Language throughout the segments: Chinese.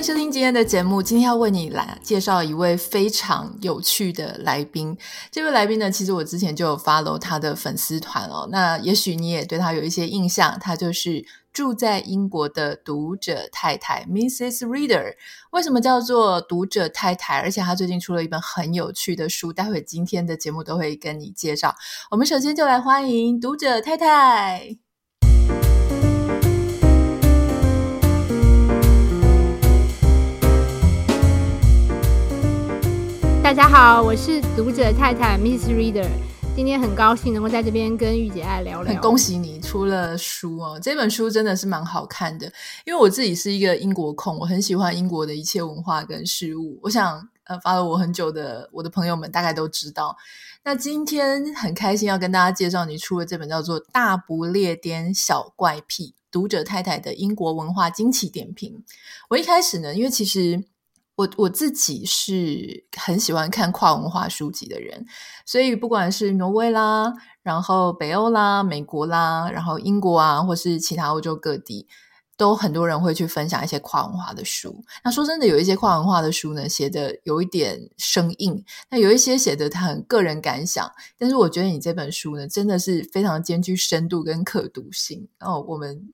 迎收听今天的节目。今天要为你来介绍一位非常有趣的来宾。这位来宾呢，其实我之前就有 follow 他的粉丝团哦。那也许你也对他有一些印象，他就是。住在英国的读者太太，Mrs. Reader，为什么叫做读者太太？而且他最近出了一本很有趣的书，待会今天的节目都会跟你介绍。我们首先就来欢迎读者太太。大家好，我是读者太太 Miss Reader。今天很高兴能够在这边跟玉姐爱聊聊。很恭喜你出了书哦！这本书真的是蛮好看的，因为我自己是一个英国控，我很喜欢英国的一切文化跟事物。我想，呃，发了我很久的我的朋友们大概都知道。那今天很开心要跟大家介绍你出了这本叫做《大不列颠小怪癖：读者太太的英国文化惊奇点评》。我一开始呢，因为其实。我我自己是很喜欢看跨文化书籍的人，所以不管是挪威啦，然后北欧啦、美国啦，然后英国啊，或是其他欧洲各地，都很多人会去分享一些跨文化的书。那说真的，有一些跨文化的书呢，写的有一点生硬；那有一些写的他很个人感想。但是我觉得你这本书呢，真的是非常兼具深度跟可读性。然后我们。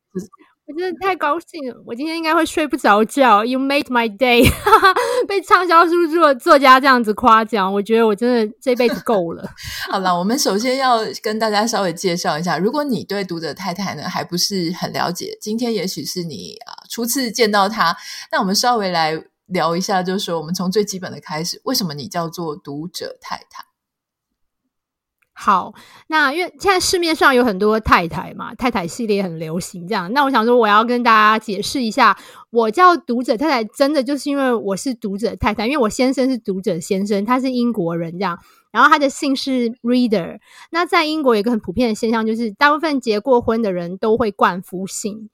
我真的太高兴了，我今天应该会睡不着觉。You made my day，被畅销书作作家这样子夸奖，我觉得我真的这辈子够了。好了，我们首先要跟大家稍微介绍一下，如果你对读者太太呢还不是很了解，今天也许是你啊初次见到他，那我们稍微来聊一下，就是说我们从最基本的开始，为什么你叫做读者太太？好，那因为现在市面上有很多太太嘛，太太系列很流行，这样。那我想说，我要跟大家解释一下，我叫读者太太，真的就是因为我是读者太太，因为我先生是读者先生，他是英国人，这样。然后他的姓是 Reader。那在英国有一个很普遍的现象，就是大部分结过婚的人都会冠夫姓，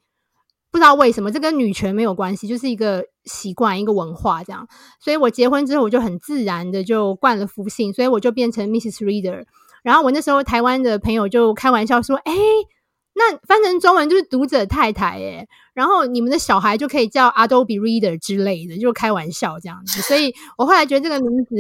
不知道为什么，这跟女权没有关系，就是一个习惯，一个文化这样。所以我结婚之后，我就很自然的就冠了夫姓，所以我就变成 Mrs. Reader。然后我那时候台湾的朋友就开玩笑说：“哎，那翻成中文就是读者太太哎，然后你们的小孩就可以叫 Adobe Reader 之类的，就开玩笑这样子。所以我后来觉得这个名字，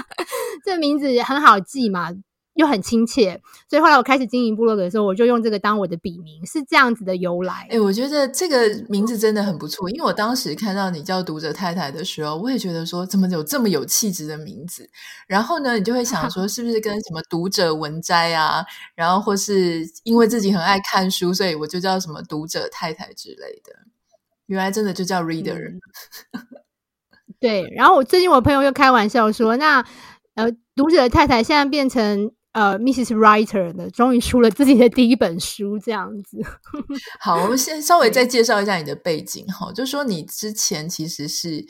这个名字很好记嘛。”又很亲切，所以后来我开始经营部落格的时候，我就用这个当我的笔名，是这样子的由来。哎，我觉得这个名字真的很不错，因为我当时看到你叫读者太太的时候，我也觉得说，怎么有这么有气质的名字？然后呢，你就会想说，是不是跟什么读者文摘啊，然后或是因为自己很爱看书，所以我就叫什么读者太太之类的。原来真的就叫 reader。嗯、对，然后我最近我朋友又开玩笑说，那呃，读者太太现在变成。呃，Mrs. Writer 呢，终于出了自己的第一本书，这样子。好，我们先稍微再介绍一下你的背景哈，就是说你之前其实是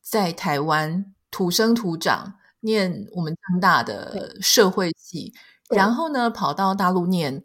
在台湾土生土长，念我们成大的社会系，然后呢跑到大陆念。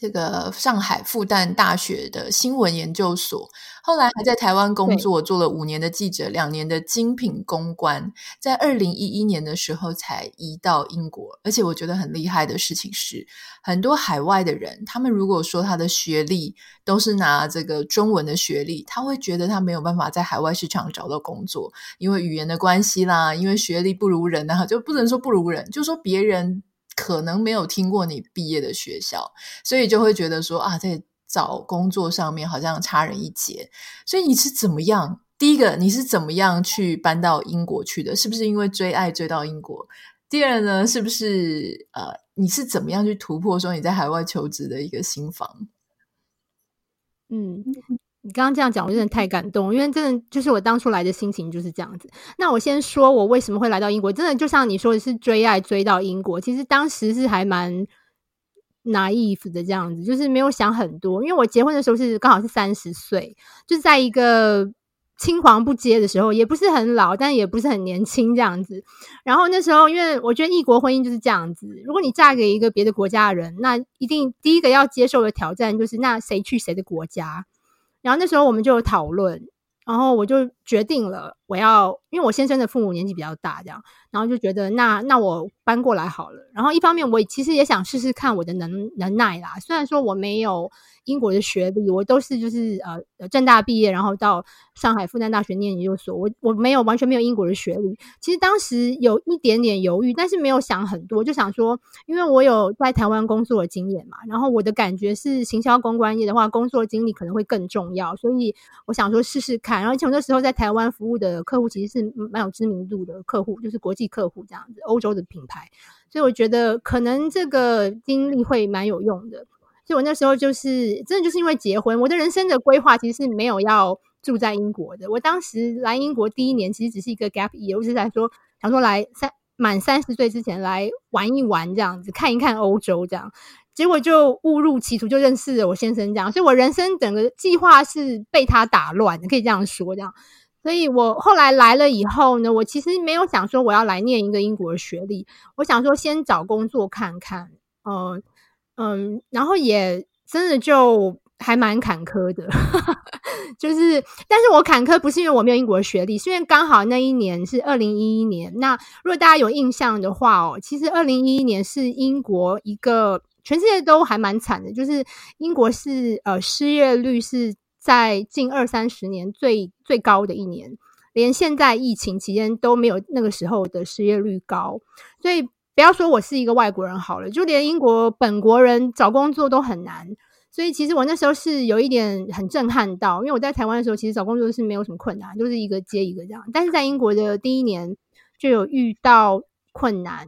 这个上海复旦大学的新闻研究所，后来还在台湾工作，做了五年的记者，两年的精品公关，在二零一一年的时候才移到英国。而且我觉得很厉害的事情是，很多海外的人，他们如果说他的学历都是拿这个中文的学历，他会觉得他没有办法在海外市场找到工作，因为语言的关系啦，因为学历不如人啊，就不能说不如人，就说别人。可能没有听过你毕业的学校，所以就会觉得说啊，在找工作上面好像差人一截。所以你是怎么样？第一个，你是怎么样去搬到英国去的？是不是因为追爱追到英国？第二呢，是不是呃，你是怎么样去突破说你在海外求职的一个心防？嗯。你刚刚这样讲，我真的太感动，因为真的就是我当初来的心情就是这样子。那我先说，我为什么会来到英国？真的就像你说的是追爱追到英国，其实当时是还蛮 naive 的这样子，就是没有想很多。因为我结婚的时候是刚好是三十岁，就是在一个青黄不接的时候，也不是很老，但也不是很年轻这样子。然后那时候，因为我觉得异国婚姻就是这样子，如果你嫁给一个别的国家的人，那一定第一个要接受的挑战就是，那谁去谁的国家？然后那时候我们就有讨论，然后我就决定了，我要，因为我先生的父母年纪比较大，这样，然后就觉得那那我搬过来好了。然后一方面我其实也想试试看我的能能耐啦，虽然说我没有。英国的学历，我都是就是呃呃正大毕业，然后到上海复旦大学念研究所。我我没有完全没有英国的学历。其实当时有一点点犹豫，但是没有想很多，就想说，因为我有在台湾工作的经验嘛，然后我的感觉是行销公关业的话，工作经历可能会更重要，所以我想说试试看。然后从那时候在台湾服务的客户其实是蛮有知名度的客户，就是国际客户这样子，欧洲的品牌，所以我觉得可能这个经历会蛮有用的。所以我那时候就是真的就是因为结婚，我的人生的规划其实是没有要住在英国的。我当时来英国第一年其实只是一个 gap year，我是在说想说来三满三十岁之前来玩一玩这样子，看一看欧洲这样。结果就误入歧途，就认识了我先生这样。所以我人生整个计划是被他打乱，可以这样说这样。所以我后来来了以后呢，我其实没有想说我要来念一个英国的学历，我想说先找工作看看，呃。嗯，然后也真的就还蛮坎坷的，就是，但是我坎坷不是因为我没有英国的学历，是因为刚好那一年是二零一一年。那如果大家有印象的话哦，其实二零一一年是英国一个全世界都还蛮惨的，就是英国是呃失业率是在近二三十年最最高的一年，连现在疫情期间都没有那个时候的失业率高，所以。不要说我是一个外国人好了，就连英国本国人找工作都很难，所以其实我那时候是有一点很震撼到，因为我在台湾的时候其实找工作是没有什么困难，就是一个接一个这样，但是在英国的第一年就有遇到困难，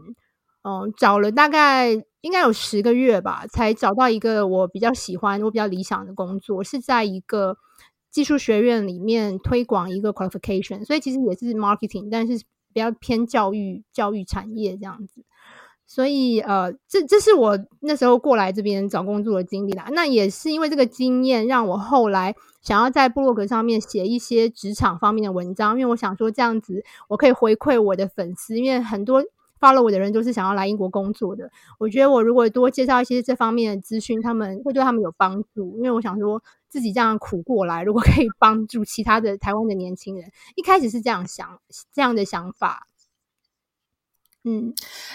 嗯，找了大概应该有十个月吧，才找到一个我比较喜欢、我比较理想的工作，是在一个技术学院里面推广一个 qualification，所以其实也是 marketing，但是比较偏教育、教育产业这样子。所以，呃，这这是我那时候过来这边找工作的经历啦。那也是因为这个经验，让我后来想要在部落格上面写一些职场方面的文章。因为我想说，这样子我可以回馈我的粉丝，因为很多 follow 我的人都是想要来英国工作的。我觉得我如果多介绍一些这方面的资讯，他们会对他们有帮助。因为我想说自己这样苦过来，如果可以帮助其他的台湾的年轻人，一开始是这样想，这样的想法。嗯，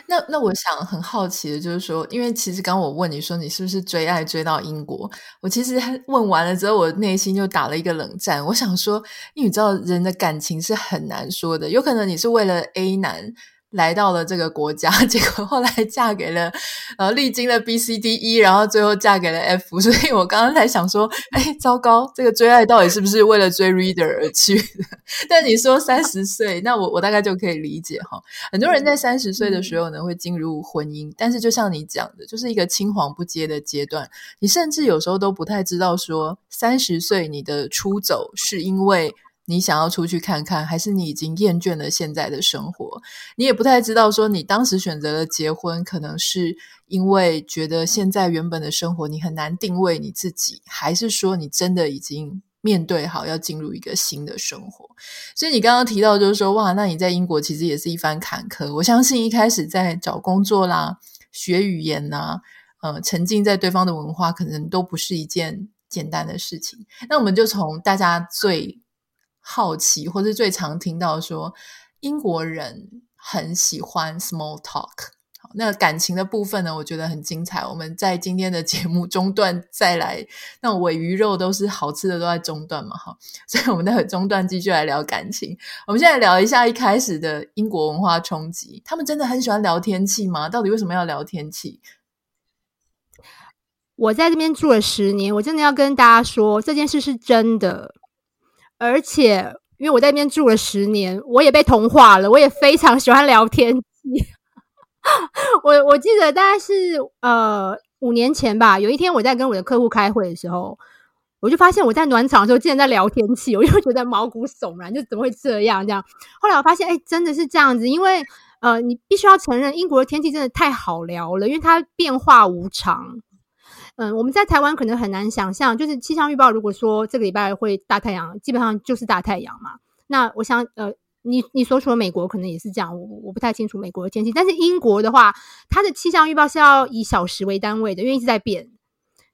那那我想很好奇的就是说，因为其实刚我问你说你是不是追爱追到英国，我其实问完了之后，我内心就打了一个冷战。我想说，因为你知道人的感情是很难说的，有可能你是为了 A 男。来到了这个国家，结果后来嫁给了，呃，历经了 B、C、D、E，然后最后嫁给了 F。所以我刚刚才想说，哎，糟糕，这个追爱到底是不是为了追 Reader 而去的？但你说三十岁，那我我大概就可以理解哈。很多人在三十岁的时候呢，会进入婚姻，但是就像你讲的，就是一个青黄不接的阶段。你甚至有时候都不太知道说，三十岁你的出走是因为。你想要出去看看，还是你已经厌倦了现在的生活？你也不太知道，说你当时选择了结婚，可能是因为觉得现在原本的生活你很难定位你自己，还是说你真的已经面对好要进入一个新的生活？所以你刚刚提到，就是说，哇，那你在英国其实也是一番坎坷。我相信一开始在找工作啦、学语言呐，呃，沉浸在对方的文化，可能都不是一件简单的事情。那我们就从大家最好奇，或是最常听到说，英国人很喜欢 small talk。好，那感情的部分呢，我觉得很精彩。我们在今天的节目中段再来，那尾鱼肉都是好吃的，都在中段嘛，哈。所以我们待会中段继续来聊感情。我们现在聊一下一开始的英国文化冲击。他们真的很喜欢聊天气吗？到底为什么要聊天气？我在这边住了十年，我真的要跟大家说，这件事是真的。而且，因为我在那边住了十年，我也被同化了。我也非常喜欢聊天气。我我记得大概是呃五年前吧，有一天我在跟我的客户开会的时候，我就发现我在暖场的时候竟然在聊天气，我就觉得毛骨悚然，就怎么会这样？这样。后来我发现，哎，真的是这样子，因为呃，你必须要承认，英国的天气真的太好聊了，因为它变化无常。嗯，我们在台湾可能很难想象，就是气象预报如果说这个礼拜会大太阳，基本上就是大太阳嘛。那我想，呃，你你所处的美国可能也是这样，我我不太清楚美国的天气。但是英国的话，它的气象预报是要以小时为单位的，因为一直在变。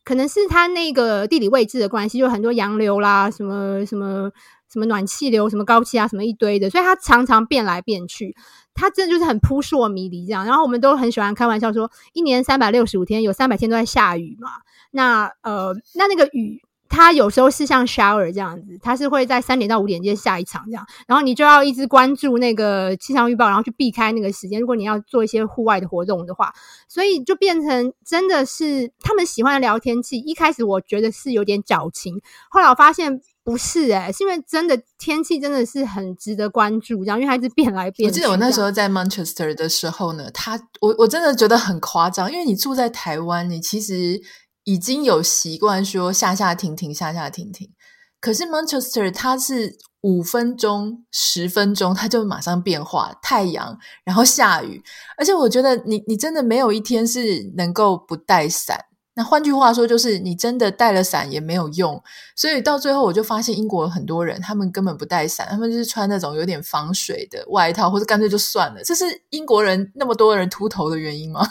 可能是它那个地理位置的关系，就很多洋流啦，什么什么什么暖气流、什么高气压、什么一堆的，所以它常常变来变去。它真的就是很扑朔迷离这样。然后我们都很喜欢开玩笑说，一年三百六十五天，有三百天都在下雨嘛。那呃，那那个雨。它有时候是像 shower 这样子，它是会在三点到五点间下一场这样，然后你就要一直关注那个气象预报，然后去避开那个时间。如果你要做一些户外的活动的话，所以就变成真的是他们喜欢的聊天气。一开始我觉得是有点矫情，后来我发现不是诶、欸、是因为真的天气真的是很值得关注，这样因为它一直变来变去。我记得我那时候在 Manchester 的时候呢，它我我真的觉得很夸张，因为你住在台湾，你其实。已经有习惯说下下停停下下停停，可是 Manchester 它是五分钟、十分钟，它就马上变化太阳，然后下雨，而且我觉得你你真的没有一天是能够不带伞。那换句话说，就是你真的带了伞也没有用。所以到最后，我就发现英国很多人他们根本不带伞，他们就是穿那种有点防水的外套，或者干脆就算了。这是英国人那么多人秃头的原因吗？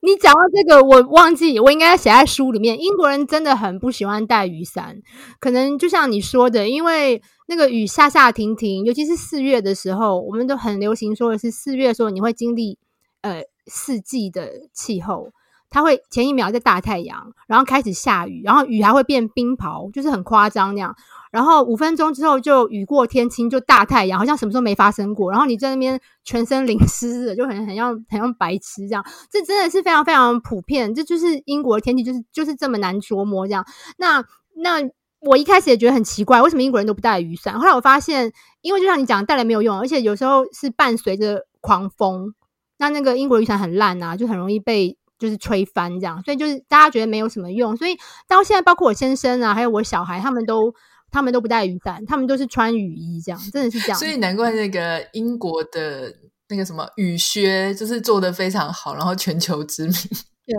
你讲到这个，我忘记我应该写在书里面。英国人真的很不喜欢带雨伞，可能就像你说的，因为那个雨下下停停，尤其是四月的时候，我们都很流行说的是四月的时候你会经历呃四季的气候，它会前一秒在大太阳，然后开始下雨，然后雨还会变冰雹，就是很夸张那样。然后五分钟之后就雨过天晴，就大太阳，好像什么时候没发生过。然后你在那边全身淋湿的，就很很像很像白痴这样。这真的是非常非常普遍，这就是英国的天气，就是就是这么难捉摸这样。那那我一开始也觉得很奇怪，为什么英国人都不带雨伞？后来我发现，因为就像你讲，带来没有用，而且有时候是伴随着狂风，那那个英国雨伞很烂啊，就很容易被就是吹翻这样。所以就是大家觉得没有什么用，所以到现在，包括我先生啊，还有我小孩，他们都。他们都不带雨伞，他们都是穿雨衣，这样真的是这样。所以难怪那个英国的那个什么雨靴，就是做的非常好，然后全球知名。对，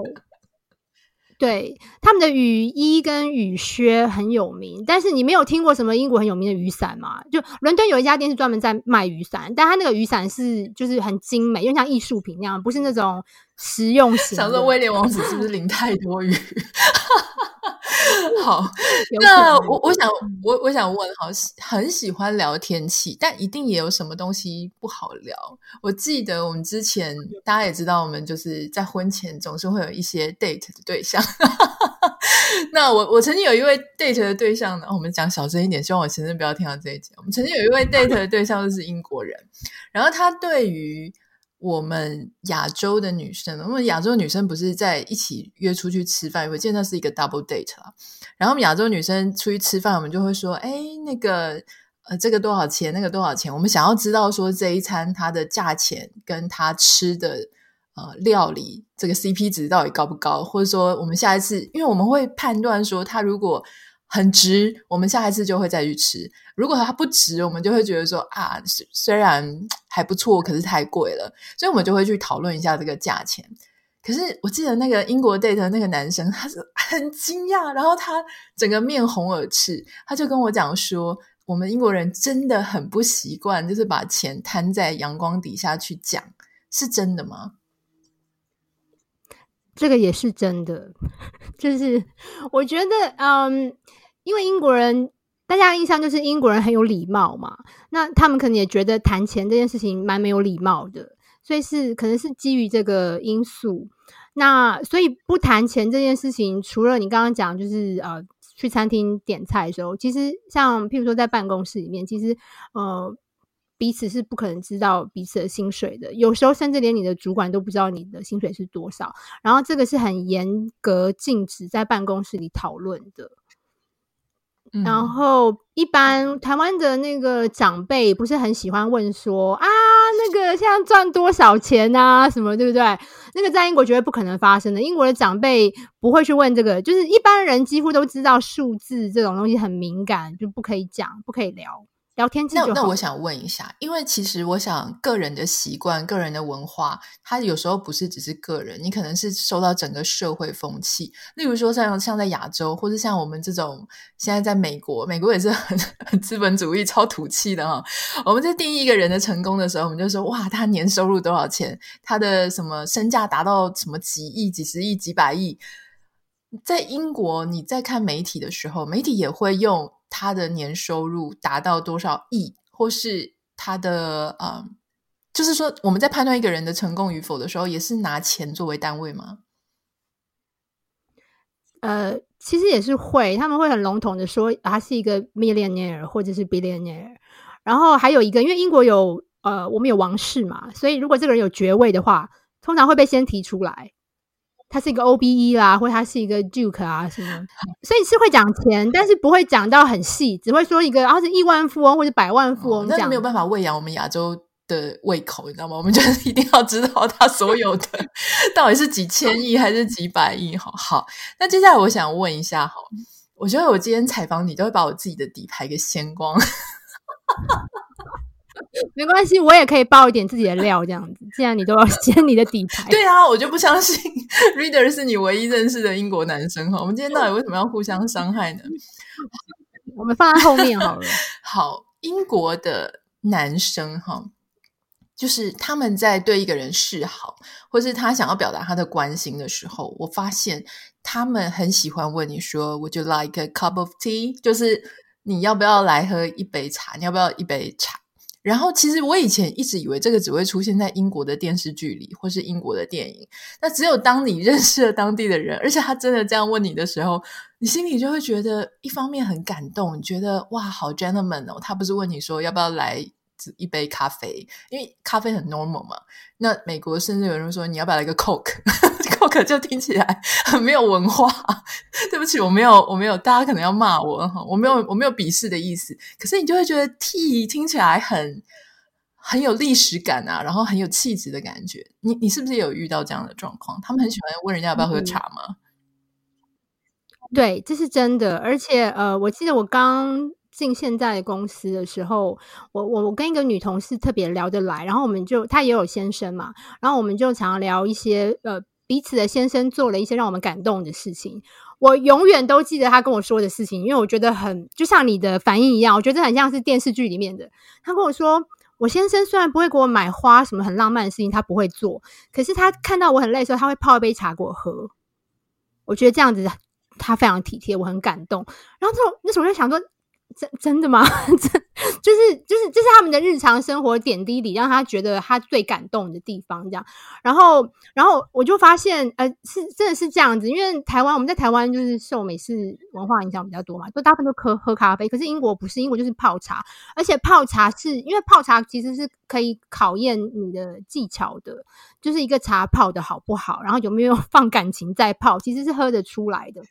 对，他们的雨衣跟雨靴很有名，但是你没有听过什么英国很有名的雨伞吗？就伦敦有一家店是专门在卖雨伞，但他那个雨伞是就是很精美，因为像艺术品那样，不是那种实用型。想说威廉王子是不是淋太多雨？好，那我我想我我想问，好很喜欢聊天气，但一定也有什么东西不好聊。我记得我们之前大家也知道，我们就是在婚前总是会有一些 date 的对象。那我我曾经有一位 date 的对象呢，我们讲小声一点，希望我先生不要听到这一集。我们曾经有一位 date 的对象就是英国人，然后他对于。我们亚洲的女生，我们亚洲女生不是在一起约出去吃饭，我见到是一个 double date 啦。然后我们亚洲女生出去吃饭，我们就会说：“哎，那个呃，这个多少钱？那个多少钱？”我们想要知道说这一餐它的价钱跟它吃的呃料理这个 CP 值到底高不高，或者说我们下一次，因为我们会判断说他如果。很值，我们下一次就会再去吃。如果它不值，我们就会觉得说啊，虽然还不错，可是太贵了，所以我们就会去讨论一下这个价钱。可是我记得那个英国 date 那个男生，他是很惊讶，然后他整个面红耳赤，他就跟我讲说，我们英国人真的很不习惯，就是把钱摊在阳光底下去讲，是真的吗？这个也是真的，就是我觉得，嗯，因为英国人，大家印象就是英国人很有礼貌嘛，那他们可能也觉得谈钱这件事情蛮没有礼貌的，所以是可能是基于这个因素，那所以不谈钱这件事情，除了你刚刚讲，就是呃，去餐厅点菜的时候，其实像譬如说在办公室里面，其实呃。彼此是不可能知道彼此的薪水的，有时候甚至连你的主管都不知道你的薪水是多少。然后这个是很严格禁止在办公室里讨论的。嗯、然后一般台湾的那个长辈不是很喜欢问说啊，那个现在赚多少钱啊，什么对不对？那个在英国绝对不可能发生的。英国的长辈不会去问这个，就是一般人几乎都知道数字这种东西很敏感，就不可以讲，不可以聊。聊天记那那我想问一下，因为其实我想个人的习惯、个人的文化，它有时候不是只是个人，你可能是受到整个社会风气。例如说像像在亚洲，或者像我们这种现在在美国，美国也是很 很资本主义、超土气的哈。我们在定义一个人的成功的时候，我们就说哇，他年收入多少钱，他的什么身价达到什么几亿、几十亿、几百亿。在英国，你在看媒体的时候，媒体也会用他的年收入达到多少亿，或是他的、嗯，就是说我们在判断一个人的成功与否的时候，也是拿钱作为单位吗？呃，其实也是会，他们会很笼统的说他是一个 millionaire 或者是 billionaire，然后还有一个，因为英国有呃，我们有王室嘛，所以如果这个人有爵位的话，通常会被先提出来，他是一个 OBE 啦，或者他是一个 Duke 啊什么，所以是会讲钱，但是不会讲到很细，只会说一个，然后是亿万富翁或者百万富翁，那、哦、没有办法喂养我们亚洲的胃口，你知道吗？我们就是一定要知道他所有的到底是几千亿还是几百亿。好，好，那接下来我想问一下，哈，我觉得我今天采访你都会把我自己的底牌给掀光。没关系，我也可以爆一点自己的料，这样子。既然你都要 掀你的底牌，对啊，我就不相信 Reader 是你唯一认识的英国男生哈。我们今天到底为什么要互相伤害呢？我们放在后面好了。好，英国的男生哈。就是他们在对一个人示好，或是他想要表达他的关心的时候，我发现他们很喜欢问你说：“Would you like a cup of tea？” 就是你要不要来喝一杯茶？你要不要一杯茶？然后，其实我以前一直以为这个只会出现在英国的电视剧里，或是英国的电影。那只有当你 认识了当地的人，而且他真的这样问你的时候，你心里就会觉得一方面很感动，你觉得哇，好 gentleman 哦，他不是问你说要不要来。一杯咖啡，因为咖啡很 normal 嘛。那美国甚至有人说，你要不要来个 Coke Coke？Coke 就听起来很没有文化。对不起，我没有，我没有，大家可能要骂我哈，我没有，我没有鄙视的意思。可是你就会觉得 tea 听起来很很有历史感啊，然后很有气质的感觉。你你是不是也有遇到这样的状况？他们很喜欢问人家要不要喝茶吗？嗯、对，这是真的。而且呃，我记得我刚。进现在的公司的时候，我我我跟一个女同事特别聊得来，然后我们就她也有先生嘛，然后我们就常聊一些呃彼此的先生做了一些让我们感动的事情。我永远都记得他跟我说的事情，因为我觉得很就像你的反应一样，我觉得很像是电视剧里面的。他跟我说，我先生虽然不会给我买花，什么很浪漫的事情他不会做，可是他看到我很累的时候，他会泡一杯茶给我喝。我觉得这样子他非常体贴，我很感动。然后之后那时候我就想说。真真的吗？真就是就是这是他们的日常生活点滴里，让他觉得他最感动的地方。这样，然后然后我就发现，呃，是真的是这样子。因为台湾我们在台湾就是受美式文化影响比较多嘛，就大部分都喝喝咖啡。可是英国不是，英国就是泡茶，而且泡茶是因为泡茶其实是可以考验你的技巧的，就是一个茶泡的好不好，然后有没有 放感情在泡，其实是喝得出来的。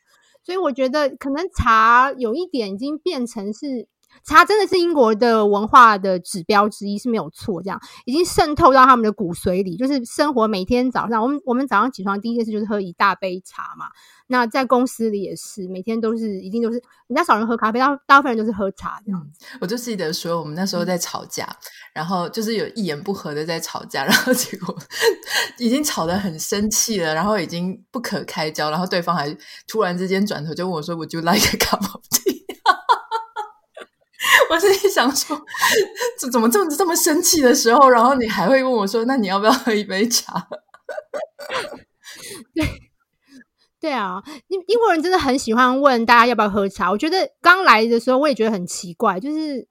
所以我觉得，可能茶有一点已经变成是茶，真的是英国的文化的指标之一，是没有错。这样已经渗透到他们的骨髓里，就是生活每天早上，我们我们早上起床第一件事就是喝一大杯茶嘛。那在公司里也是，每天都是一定都是人家少人喝咖啡，大大部分人都是喝茶这样子。我就记得说，我们那时候在吵架，嗯、然后就是有一言不合的在吵架，然后结果已经吵得很生气了，然后已经不可开交，然后对方还突然之间转头就问我说：“Would you like a cup of tea？” 我心里想说，怎么这么这么生气的时候，然后你还会问我说：“那你要不要喝一杯茶？” 对。对啊，英英国人真的很喜欢问大家要不要喝茶。我觉得刚来的时候我也觉得很奇怪，就是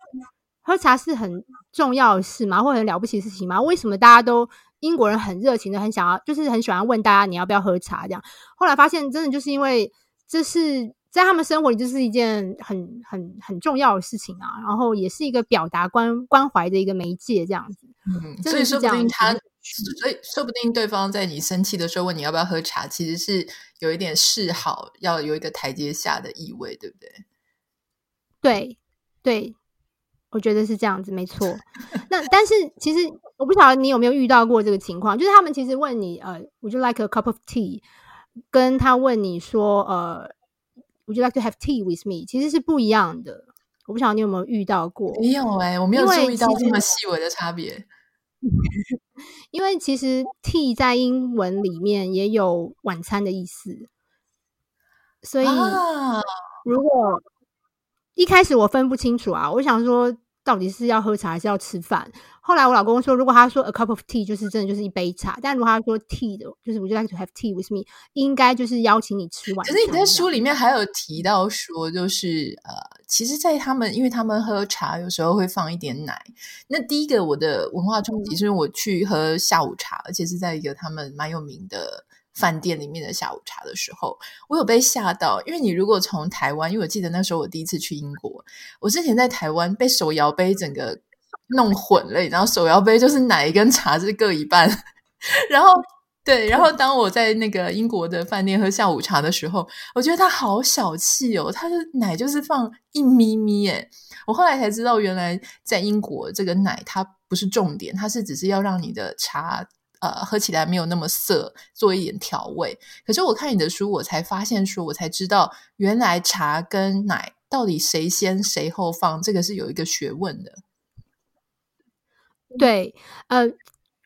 喝茶是很重要的事吗？或很了不起的事情吗？为什么大家都英国人很热情的，很想要，就是很喜欢问大家你要不要喝茶这样。后来发现，真的就是因为这是在他们生活里就是一件很很很重要的事情啊，然后也是一个表达关关怀的一个媒介这样子。嗯，所以说不定他。所以，说不定对方在你生气的时候问你要不要喝茶，其实是有一点示好，要有一个台阶下的意味，对不对？对，对，我觉得是这样子，没错。那但是其实我不晓得你有没有遇到过这个情况，就是他们其实问你呃，Would you like a cup of tea？跟他问你说呃，Would you like to have tea with me？其实是不一样的。我不晓得你有没有遇到过？没有哎、欸，我没有注意到这么细微的差别。因为其实 tea 在英文里面也有晚餐的意思，所以如果一开始我分不清楚啊，我想说到底是要喝茶还是要吃饭。后来我老公说，如果他说 a cup of tea 就是真的就是一杯茶，但如果他说 tea 的，就是 would you like to have tea with me，应该就是邀请你吃晚餐。可是你在书里面还有提到说，就是呃，其实，在他们因为他们喝茶有时候会放一点奶。那第一个我的文化冲击是因为我去喝下午茶，而且是在一个他们蛮有名的饭店里面的下午茶的时候，我有被吓到。因为你如果从台湾，因为我记得那时候我第一次去英国，我之前在台湾被手摇杯整个。弄混了，然后手摇杯就是奶跟茶是各一半，然后对，然后当我在那个英国的饭店喝下午茶的时候，我觉得他好小气哦，他的奶就是放一咪咪诶，我后来才知道，原来在英国这个奶它不是重点，它是只是要让你的茶呃喝起来没有那么涩，做一点调味。可是我看你的书，我才发现说，我才知道原来茶跟奶到底谁先谁后放，这个是有一个学问的。对，呃，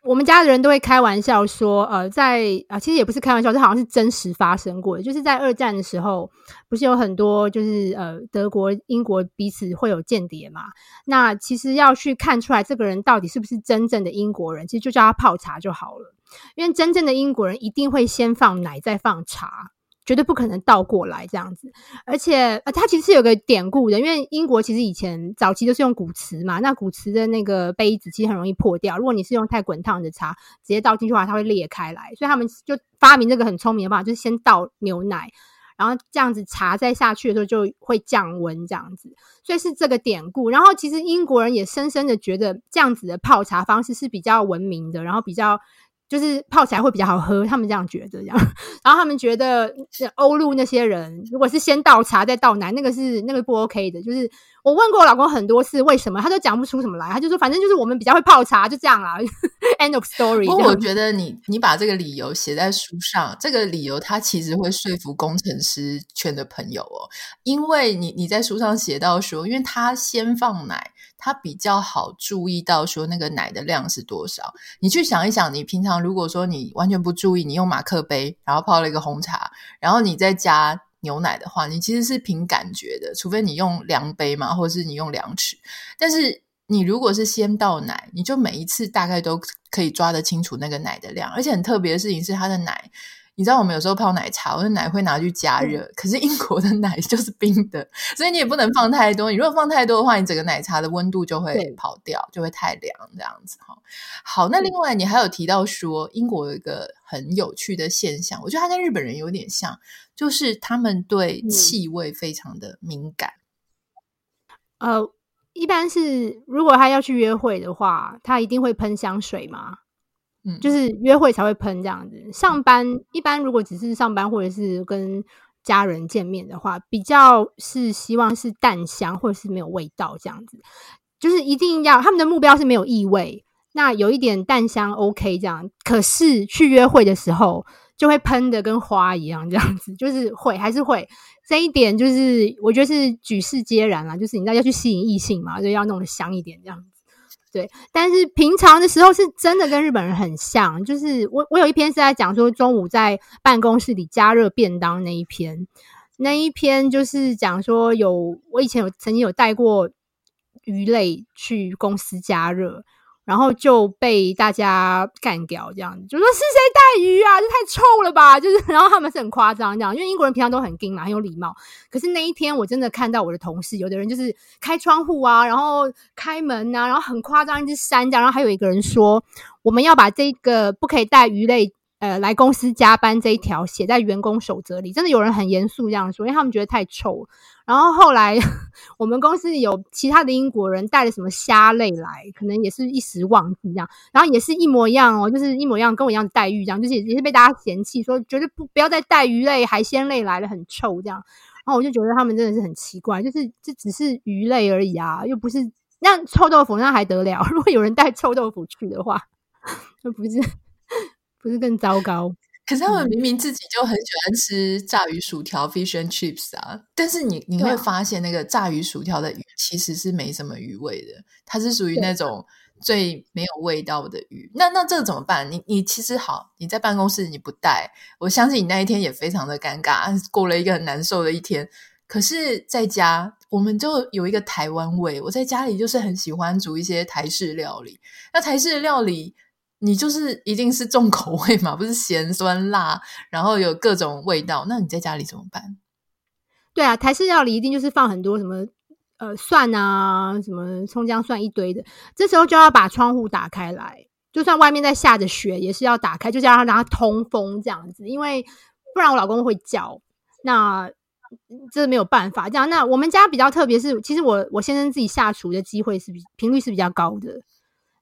我们家的人都会开玩笑说，呃，在啊、其实也不是开玩笑，这好像是真实发生过的。就是在二战的时候，不是有很多就是呃，德国、英国彼此会有间谍嘛？那其实要去看出来这个人到底是不是真正的英国人，其实就叫他泡茶就好了。因为真正的英国人一定会先放奶，再放茶。绝对不可能倒过来这样子，而且呃，它其实是有个典故的，因为英国其实以前早期都是用古瓷嘛，那古瓷的那个杯子其实很容易破掉，如果你是用太滚烫的茶直接倒进去的话，它会裂开来，所以他们就发明这个很聪明的办法，就是先倒牛奶，然后这样子茶再下去的时候就会降温这样子，所以是这个典故。然后其实英国人也深深的觉得这样子的泡茶方式是比较文明的，然后比较。就是泡起来会比较好喝，他们这样觉得，这样。然后他们觉得欧陆那些人，如果是先倒茶再倒奶，那个是那个不 OK 的。就是我问过我老公很多次为什么，他都讲不出什么来。他就说反正就是我们比较会泡茶，就这样啊。End of story。不过我觉得你你把这个理由写在书上，这个理由他其实会说服工程师圈的朋友哦，因为你你在书上写到说，因为他先放奶。它比较好注意到说那个奶的量是多少。你去想一想，你平常如果说你完全不注意，你用马克杯然后泡了一个红茶，然后你再加牛奶的话，你其实是凭感觉的，除非你用量杯嘛，或者是你用量尺。但是你如果是先倒奶，你就每一次大概都可以抓得清楚那个奶的量，而且很特别的事情是它的奶。你知道我们有时候泡奶茶，我的奶会拿去加热，可是英国的奶就是冰的，所以你也不能放太多。你如果放太多的话，你整个奶茶的温度就会跑掉，就会太凉这样子哈。好，那另外你还有提到说，英国有一个很有趣的现象，我觉得它跟日本人有点像，就是他们对气味非常的敏感。嗯、呃，一般是如果他要去约会的话，他一定会喷香水吗？嗯，就是约会才会喷这样子。上班一般如果只是上班或者是跟家人见面的话，比较是希望是淡香或者是没有味道这样子。就是一定要他们的目标是没有异味，那有一点淡香 OK 这样。可是去约会的时候就会喷的跟花一样这样子，就是会还是会这一点就是我觉得是举世皆然啦，就是你知道要去吸引异性嘛，就要弄得香一点这样。对，但是平常的时候是真的跟日本人很像。就是我我有一篇是在讲说中午在办公室里加热便当那一篇，那一篇就是讲说有我以前有曾经有带过鱼类去公司加热。然后就被大家干掉，这样子就说是谁带鱼啊？这太臭了吧！就是，然后他们是很夸张这样，因为英国人平常都很硬嘛，很有礼貌。可是那一天我真的看到我的同事，有的人就是开窗户啊，然后开门啊，然后很夸张一只山这样，然后还有一个人说我们要把这个不可以带鱼类。呃，来公司加班这一条写在员工守则里，真的有人很严肃这样说，因为他们觉得太臭。然后后来 我们公司有其他的英国人带了什么虾类来，可能也是一时忘记这样，然后也是一模一样哦，就是一模一样，跟我一样的待遇这样，就是也是被大家嫌弃，说绝对不不要再带鱼类、海鲜类来了，很臭这样。然后我就觉得他们真的是很奇怪，就是这只是鱼类而已啊，又不是那臭豆腐那还得了？如果有人带臭豆腐去的话，那不是。不是更糟糕？可是他们明明自己就很喜欢吃炸鱼薯条 （fish and chips） 啊，但是你你会发现那个炸鱼薯条的鱼其实是没什么鱼味的，它是属于那种最没有味道的鱼。那那这个怎么办？你你其实好，你在办公室你不带，我相信你那一天也非常的尴尬，过了一个很难受的一天。可是在家我们就有一个台湾味。我在家里就是很喜欢煮一些台式料理。那台式料理，你就是一定是重口味嘛，不是咸酸辣，然后有各种味道。那你在家里怎么办？对啊，台式料理一定就是放很多什么呃蒜啊，什么葱姜蒜一堆的。这时候就要把窗户打开来，就算外面在下着雪，也是要打开，就是要让它通风这样子，因为不然我老公会叫。那这没有办法，这样。那我们家比较特别是，其实我我先生自己下厨的机会是比频率是比较高的。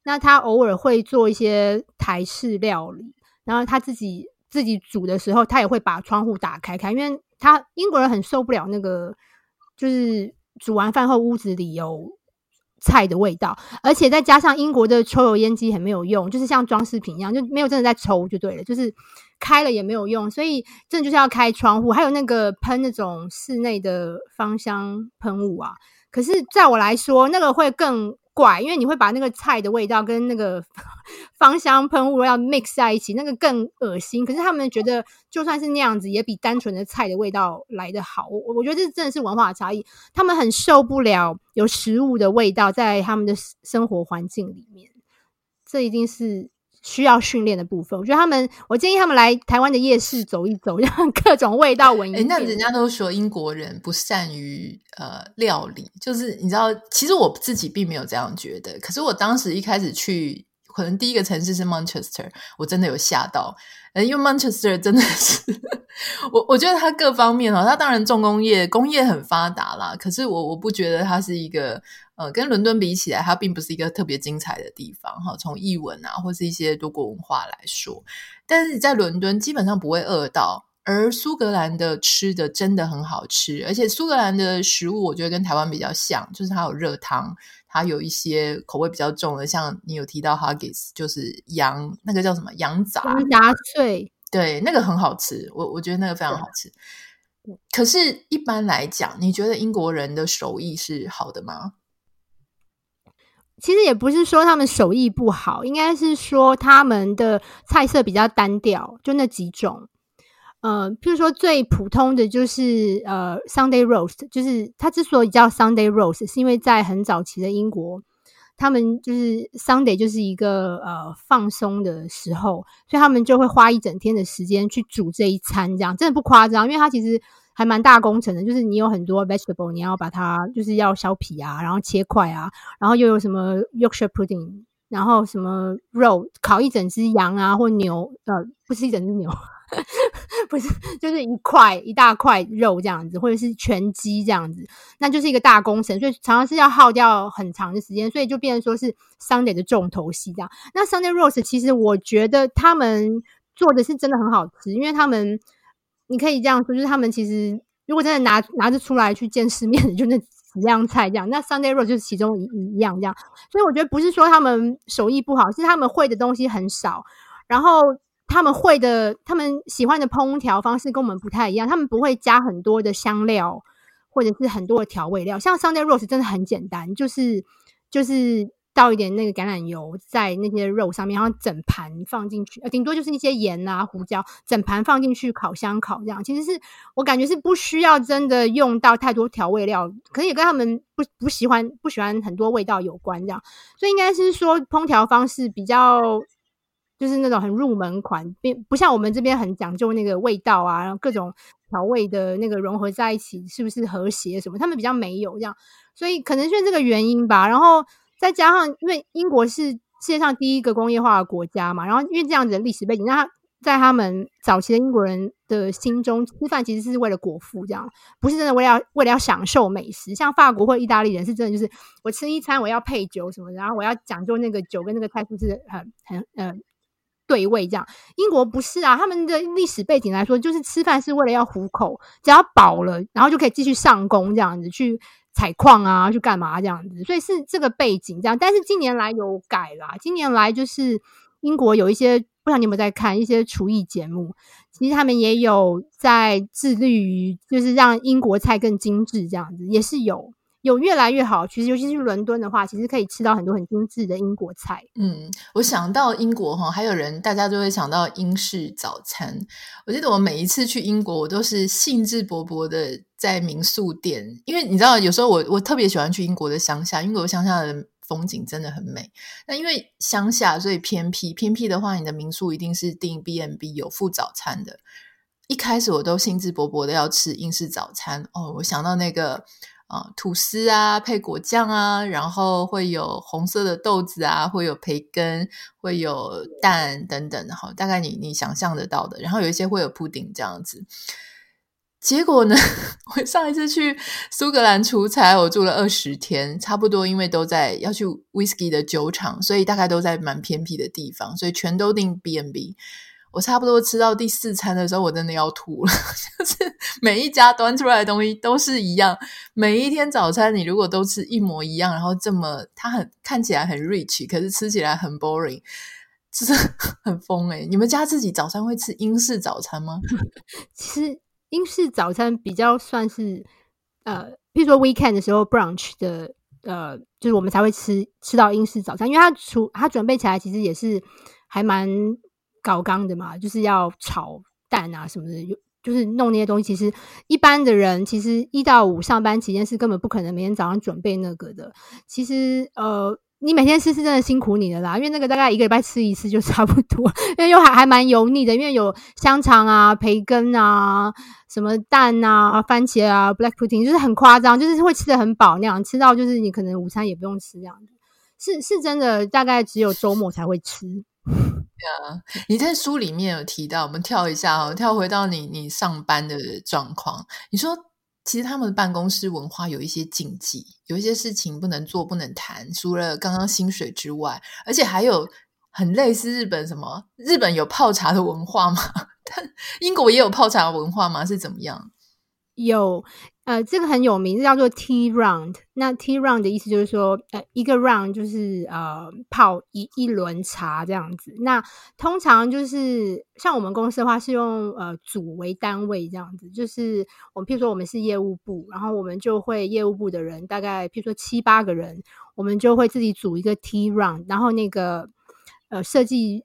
那他偶尔会做一些台式料理，然后他自己自己煮的时候，他也会把窗户打开开，因为他英国人很受不了那个，就是煮完饭后屋子里有菜的味道，而且再加上英国的抽油烟机很没有用，就是像装饰品一样，就没有真的在抽就对了，就是。开了也没有用，所以真的就是要开窗户，还有那个喷那种室内的芳香喷雾啊。可是，在我来说，那个会更怪，因为你会把那个菜的味道跟那个 芳香喷雾要 mix 在一起，那个更恶心。可是他们觉得，就算是那样子，也比单纯的菜的味道来的好。我我觉得这真的是文化差异，他们很受不了有食物的味道在他们的生活环境里面，这一定是。需要训练的部分，我觉得他们，我建议他们来台湾的夜市走一走，让各种味道闻一闻。那人家都说英国人不善于呃料理，就是你知道，其实我自己并没有这样觉得。可是我当时一开始去，可能第一个城市是 Manchester，我真的有吓到。因为 Manchester 真的是，我我觉得它各方面哦，它当然重工业工业很发达啦，可是我我不觉得它是一个。呃，跟伦敦比起来，它并不是一个特别精彩的地方哈。从译文啊，或是一些多国文化来说，但是在伦敦基本上不会饿到。而苏格兰的吃的真的很好吃，而且苏格兰的食物我觉得跟台湾比较像，就是它有热汤，它有一些口味比较重的，像你有提到 Haggis，就是羊那个叫什么羊杂，羊杂碎，对，那个很好吃，我我觉得那个非常好吃。可是，一般来讲，你觉得英国人的手艺是好的吗？其实也不是说他们手艺不好，应该是说他们的菜色比较单调，就那几种。呃，譬如说最普通的就是呃 Sunday roast，就是它之所以叫 Sunday roast，是因为在很早期的英国，他们就是 Sunday 就是一个呃放松的时候，所以他们就会花一整天的时间去煮这一餐，这样真的不夸张，因为它其实。还蛮大工程的，就是你有很多 vegetable，你要把它就是要削皮啊，然后切块啊，然后又有什么 Yorkshire pudding，然后什么肉烤一整只羊啊或牛，呃，不是一整只牛，不是，就是一块一大块肉这样子，或者是全鸡这样子，那就是一个大工程，所以常常是要耗掉很长的时间，所以就变成说是 Sunday 的重头戏这样。那 Sunday roast 其实我觉得他们做的是真的很好吃，因为他们。你可以这样说，就是他们其实如果真的拿拿着出来去见世面，就那几样菜这样。那 Sunday roast 就是其中一一样这样。所以我觉得不是说他们手艺不好，是他们会的东西很少，然后他们会的、他们喜欢的烹调方式跟我们不太一样。他们不会加很多的香料，或者是很多的调味料。像 Sunday roast 真的很简单，就是就是。倒一点那个橄榄油在那些肉上面，然后整盘放进去，呃，顶多就是一些盐啊、胡椒，整盘放进去烤箱烤这样。其实是我感觉是不需要真的用到太多调味料，可能也跟他们不不喜欢不喜欢很多味道有关这样。所以应该是说烹调方式比较就是那种很入门款，并不像我们这边很讲究那个味道啊，然后各种调味的那个融合在一起是不是和谐什么，他们比较没有这样。所以可能是这个原因吧，然后。再加上，因为英国是世界上第一个工业化的国家嘛，然后因为这样子的历史背景，那他在他们早期的英国人的心中，吃饭其实是为了果腹，这样不是真的为了要为了要享受美食。像法国或意大利人是真的就是我吃一餐我要配酒什么，然后我要讲究那个酒跟那个菜是不是很很呃对味这样。英国不是啊，他们的历史背景来说，就是吃饭是为了要糊口，只要饱了，然后就可以继续上工这样子去。采矿啊，去干嘛这样子？所以是这个背景这样。但是近年来有改啦，近年来就是英国有一些，不知道你有没有在看一些厨艺节目？其实他们也有在致力于，就是让英国菜更精致这样子，也是有。有越来越好。其实，尤其是伦敦的话，其实可以吃到很多很精致的英国菜。嗯，我想到英国哈，还有人大家就会想到英式早餐。我记得我每一次去英国，我都是兴致勃勃的在民宿店，因为你知道，有时候我我特别喜欢去英国的乡下，英国乡下的风景真的很美。那因为乡下，所以偏僻，偏僻的话，你的民宿一定是订 B&B 有附早餐的。一开始我都兴致勃勃的要吃英式早餐哦，我想到那个、呃、吐司啊配果酱啊，然后会有红色的豆子啊，会有培根，会有蛋等等，好，大概你你想象得到的，然后有一些会有布丁这样子。结果呢，我上一次去苏格兰出差，我住了二十天，差不多因为都在要去 whisky 的酒厂，所以大概都在蛮偏僻的地方，所以全都订 B&B。我差不多吃到第四餐的时候，我真的要吐了。就是每一家端出来的东西都是一样，每一天早餐你如果都吃一模一样，然后这么它很看起来很 rich，可是吃起来很 boring，就是 很疯诶、欸、你们家自己早餐会吃英式早餐吗？其实英式早餐比较算是呃，譬如说 weekend 的时候 brunch 的呃，就是我们才会吃吃到英式早餐，因为它出它准备起来其实也是还蛮。搞刚的嘛，就是要炒蛋啊什么的，就是弄那些东西。其实一般的人，其实一到五上班期间是根本不可能每天早上准备那个的。其实呃，你每天吃是真的辛苦你的啦，因为那个大概一个礼拜吃一次就差不多，因为又还还蛮油腻的，因为有香肠啊、培根啊、什么蛋啊、番茄啊、black pudding，就是很夸张，就是会吃的很饱那样，吃到就是你可能午餐也不用吃这样子，是是真的，大概只有周末才会吃。对啊，你在书里面有提到，我们跳一下哦，跳回到你你上班的状况。你说，其实他们的办公室文化有一些禁忌，有一些事情不能做、不能谈，除了刚刚薪水之外，而且还有很类似日本什么？日本有泡茶的文化吗？英国也有泡茶文化吗？是怎么样？有。呃，这个很有名，叫做 T round。那 T round 的意思就是说，呃，一个 round 就是呃泡一一轮茶这样子。那通常就是像我们公司的话，是用呃组为单位这样子。就是我们譬如说我们是业务部，然后我们就会业务部的人大概譬如说七八个人，我们就会自己组一个 T round，然后那个呃设计。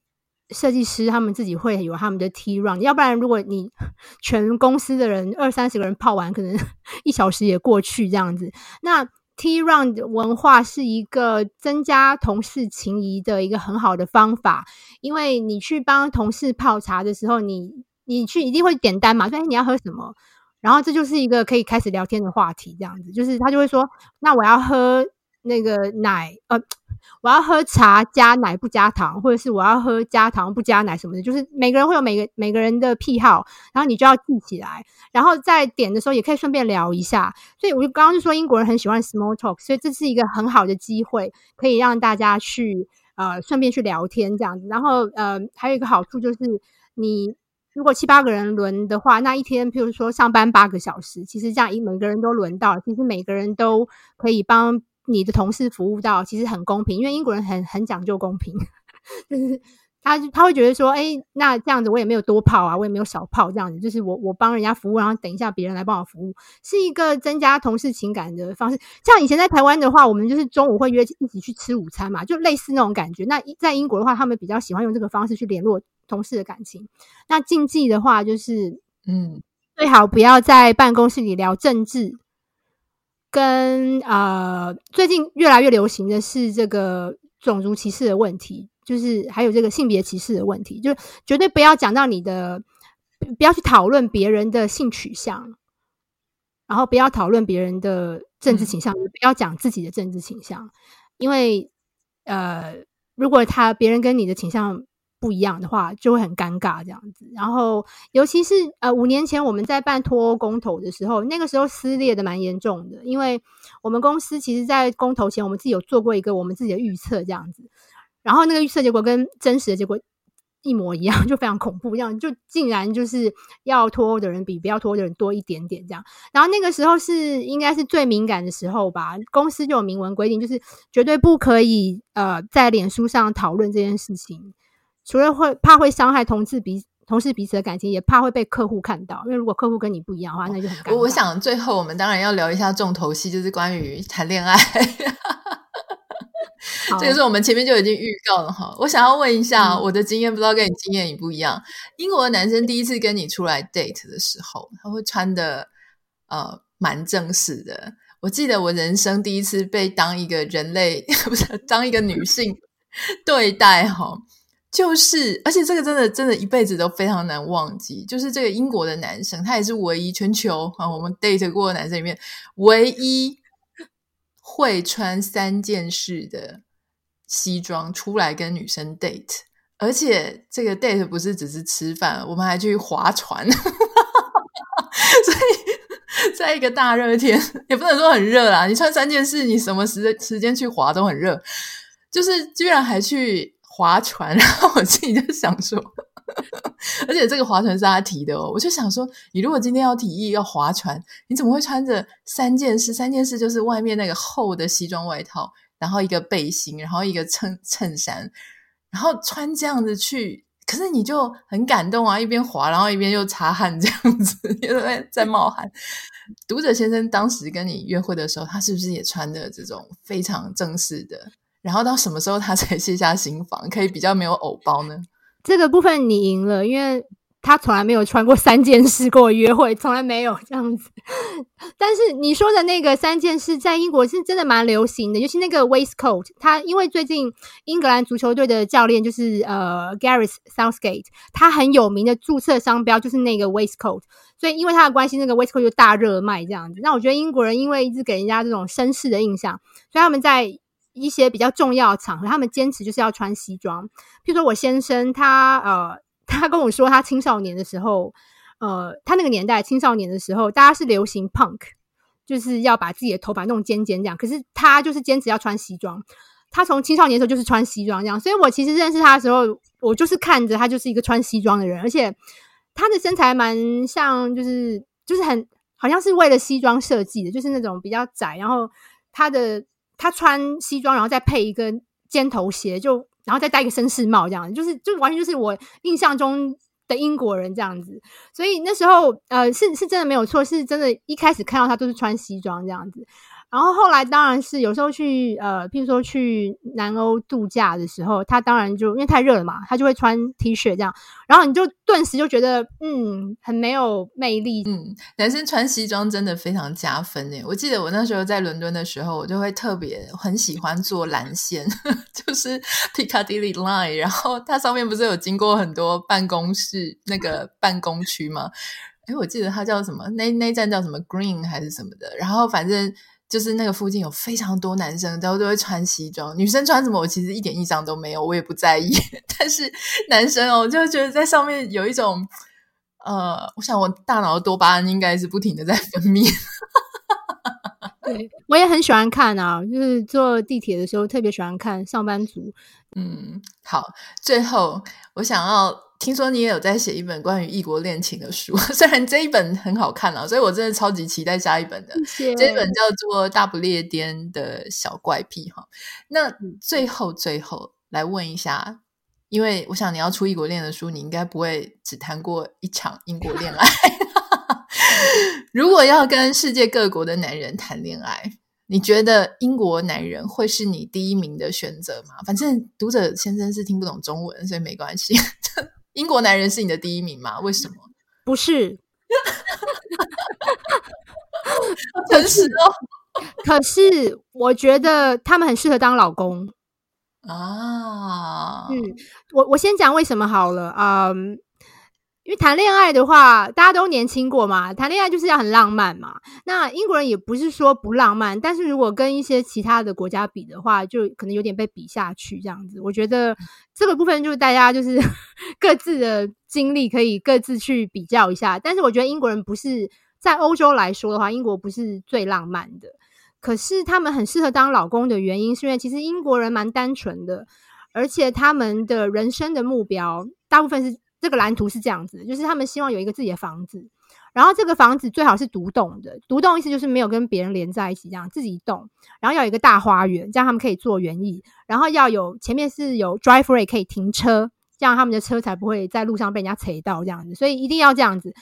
设计师他们自己会有他们的 T round，要不然如果你 全公司的人二三十个人泡完，可能 一小时也过去这样子。那 T round 文化是一个增加同事情谊的一个很好的方法，因为你去帮同事泡茶的时候，你你去一定会点单嘛，说哎你要喝什么，然后这就是一个可以开始聊天的话题，这样子就是他就会说，那我要喝那个奶，呃。我要喝茶加奶不加糖，或者是我要喝加糖不加奶什么的，就是每个人会有每个每个人的癖好，然后你就要记起来，然后在点的时候也可以顺便聊一下。所以我就刚刚就说英国人很喜欢 small talk，所以这是一个很好的机会，可以让大家去呃顺便去聊天这样子。然后呃还有一个好处就是，你如果七八个人轮的话，那一天譬如说上班八个小时，其实这样一每个人都轮到，其实每个人都可以帮。你的同事服务到其实很公平，因为英国人很很讲究公平，就是他他会觉得说，哎，那这样子我也没有多泡啊，我也没有少泡，这样子就是我我帮人家服务，然后等一下别人来帮我服务，是一个增加同事情感的方式。像以前在台湾的话，我们就是中午会约一起去吃午餐嘛，就类似那种感觉。那在英国的话，他们比较喜欢用这个方式去联络同事的感情。那禁忌的话，就是嗯，最好不要在办公室里聊政治。跟呃，最近越来越流行的是这个种族歧视的问题，就是还有这个性别歧视的问题，就是绝对不要讲到你的，不要去讨论别人的性取向，然后不要讨论别人的政治倾向，嗯、不要讲自己的政治倾向，因为呃，如果他别人跟你的倾向。不一样的话就会很尴尬这样子，然后尤其是呃五年前我们在办脱欧公投的时候，那个时候撕裂的蛮严重的，因为我们公司其实，在公投前我们自己有做过一个我们自己的预测这样子，然后那个预测结果跟真实的结果一模一样，就非常恐怖，这样就竟然就是要脱欧的人比不要脱欧的人多一点点这样，然后那个时候是应该是最敏感的时候吧，公司就有明文规定，就是绝对不可以呃在脸书上讨论这件事情。除了会怕会伤害同志彼同事彼此的感情，也怕会被客户看到。因为如果客户跟你不一样的话，那就很尴尬。我我想最后我们当然要聊一下重头戏，就是关于谈恋爱。这个是我们前面就已经预告了哈。我想要问一下，我的经验不知道跟你经验一不一样？英国的男生第一次跟你出来 date 的时候，他会穿的呃蛮正式的。我记得我人生第一次被当一个人类，不是当一个女性对待哈，就是而且这个真的真的一辈子都非常难忘记。就是这个英国的男生，他也是唯一全球啊我们 date 过的男生里面唯一会穿三件式的。西装出来跟女生 date，而且这个 date 不是只是吃饭，我们还去划船，所以在一个大热天，也不能说很热啦。你穿三件事，你什么时时间去划都很热，就是居然还去划船，然后我自己就想说，而且这个划船是他提的哦，我就想说，你如果今天要提议要划船，你怎么会穿着三件事？三件事就是外面那个厚的西装外套。然后一个背心，然后一个衬衬衫，然后穿这样子去，可是你就很感动啊！一边滑，然后一边又擦汗，这样子 因为在冒汗。读者先生当时跟你约会的时候，他是不是也穿的这种非常正式的？然后到什么时候他 才卸下心防，可以比较没有偶包呢？这个部分你赢了，因为。他从来没有穿过三件式跟我约会，从来没有这样子。但是你说的那个三件式在英国是真的蛮流行的，尤其那个 waistcoat。他因为最近英格兰足球队的教练就是呃 Gareth Southgate，他很有名的注册商标就是那个 waistcoat，所以因为他的关系，那个 waistcoat 就大热卖这样子。那我觉得英国人因为一直给人家这种绅士的印象，所以他们在一些比较重要的场合，他们坚持就是要穿西装。譬如说我先生他呃。他跟我说，他青少年的时候，呃，他那个年代青少年的时候，大家是流行 punk，就是要把自己的头发弄尖尖这样。可是他就是坚持要穿西装。他从青少年的时候就是穿西装这样，所以我其实认识他的时候，我就是看着他就是一个穿西装的人，而且他的身材蛮像，就是就是很好像是为了西装设计的，就是那种比较窄，然后他的他穿西装，然后再配一个尖头鞋就。然后再戴一个绅士帽，这样就是就完全就是我印象中的英国人这样子。所以那时候，呃，是是真的没有错，是真的，一开始看到他都是穿西装这样子。然后后来当然是有时候去呃，譬如说去南欧度假的时候，他当然就因为太热了嘛，他就会穿 T 恤这样，然后你就顿时就觉得嗯，很没有魅力。嗯，男生穿西装真的非常加分诶。我记得我那时候在伦敦的时候，我就会特别很喜欢坐蓝线，就是 Piccadilly Line，然后它上面不是有经过很多办公室那个办公区吗？诶，我记得它叫什么？那那站叫什么 Green 还是什么的？然后反正。就是那个附近有非常多男生，都都会穿西装。女生穿什么，我其实一点印象都没有，我也不在意。但是男生哦，就觉得在上面有一种，呃，我想我大脑的多巴胺应该是不停的在分泌。对，我也很喜欢看啊，就是坐地铁的时候特别喜欢看上班族。嗯，好，最后我想要。听说你也有在写一本关于异国恋情的书，虽然这一本很好看啊，所以我真的超级期待下一本的。谢谢。这一本叫做《大不列颠的小怪癖》哈。那最后最后来问一下，因为我想你要出异国恋的书，你应该不会只谈过一场英国恋爱。如果要跟世界各国的男人谈恋爱，你觉得英国男人会是你第一名的选择吗？反正读者先生是听不懂中文，所以没关系。英国男人是你的第一名吗？为什么？不是，诚实哦。可是我觉得他们很适合当老公啊。嗯，我我先讲为什么好了。嗯。因为谈恋爱的话，大家都年轻过嘛，谈恋爱就是要很浪漫嘛。那英国人也不是说不浪漫，但是如果跟一些其他的国家比的话，就可能有点被比下去这样子。我觉得这个部分就是大家就是 各自的经历可以各自去比较一下。但是我觉得英国人不是在欧洲来说的话，英国不是最浪漫的。可是他们很适合当老公的原因，是因为其实英国人蛮单纯的，而且他们的人生的目标大部分是。这个蓝图是这样子，就是他们希望有一个自己的房子，然后这个房子最好是独栋的。独栋意思就是没有跟别人连在一起，这样自己一栋，然后要有一个大花园，这样他们可以做园艺，然后要有前面是有 driveway 可以停车，这样他们的车才不会在路上被人家踩到这样子，所以一定要这样子，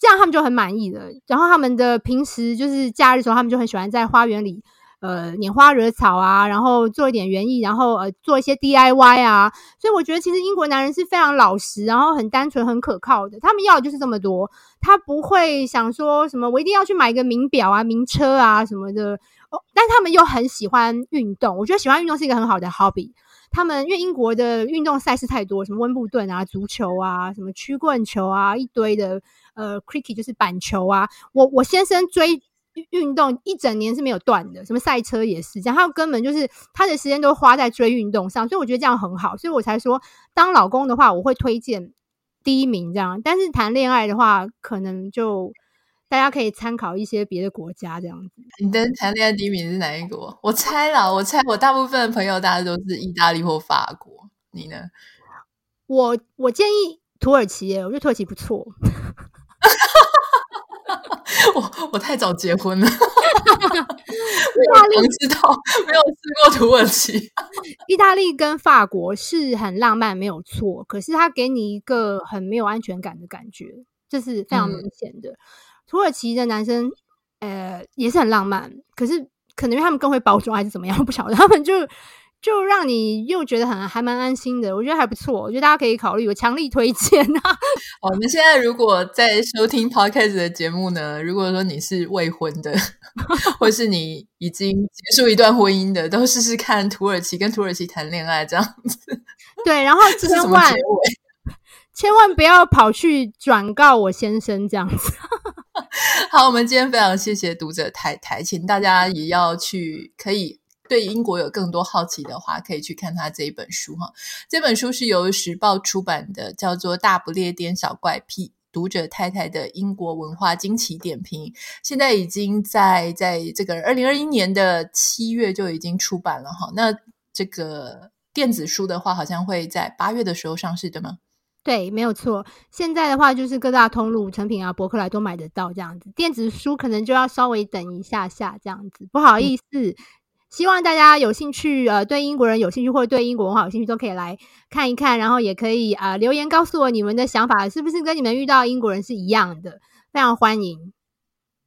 这样他们就很满意了。然后他们的平时就是假日的时候，他们就很喜欢在花园里。呃，拈花惹草啊，然后做一点园艺，然后呃，做一些 DIY 啊，所以我觉得其实英国男人是非常老实，然后很单纯、很可靠的。他们要的就是这么多，他不会想说什么我一定要去买一个名表啊、名车啊什么的。哦，但他们又很喜欢运动，我觉得喜欢运动是一个很好的 hobby。他们因为英国的运动赛事太多，什么温布顿啊、足球啊、什么曲棍球啊，一堆的呃，cricket 就是板球啊。我我先生追。运动一整年是没有断的，什么赛车也是这样，他根本就是他的时间都花在追运动上，所以我觉得这样很好，所以我才说当老公的话，我会推荐第一名这样，但是谈恋爱的话，可能就大家可以参考一些别的国家这样子。你的谈恋爱第一名是哪一国？我猜啦，我猜我大部分朋友大家都是意大利或法国，你呢？我我建议土耳其耶，我觉得土耳其不错。我我太早结婚了，意大利知道没有吃过土耳其。意大利跟法国是很浪漫，没有错，可是它给你一个很没有安全感的感觉，这是非常明显的。嗯、土耳其的男生，呃，也是很浪漫，可是可能因为他们更会包装还是怎么样，不晓得他们就。就让你又觉得很还蛮安心的，我觉得还不错，我觉得大家可以考虑，我强力推荐啊！好，我们现在如果在收听 Podcast 的节目呢，如果说你是未婚的，或是你已经结束一段婚姻的，都试试看土耳其跟土耳其谈恋爱这样子。对，然后 千万千万不要跑去转告我先生这样子。好，我们今天非常谢谢读者太太，请大家也要去可以。对英国有更多好奇的话，可以去看他这一本书哈。这本书是由时报出版的，叫做《大不列颠小怪癖：读者太太的英国文化惊奇点评》。现在已经在在这个二零二一年的七月就已经出版了哈。那这个电子书的话，好像会在八月的时候上市的吗？对，没有错。现在的话，就是各大通路、成品啊、博客来都买得到这样子。电子书可能就要稍微等一下下这样子，不好意思。希望大家有兴趣，呃，对英国人有兴趣，或者对英国文化有兴趣，都可以来看一看，然后也可以啊、呃、留言告诉我你们的想法，是不是跟你们遇到英国人是一样的？非常欢迎。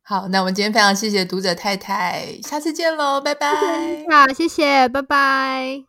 好，那我们今天非常谢谢读者太太，下次见喽，拜拜。好，谢谢，拜拜。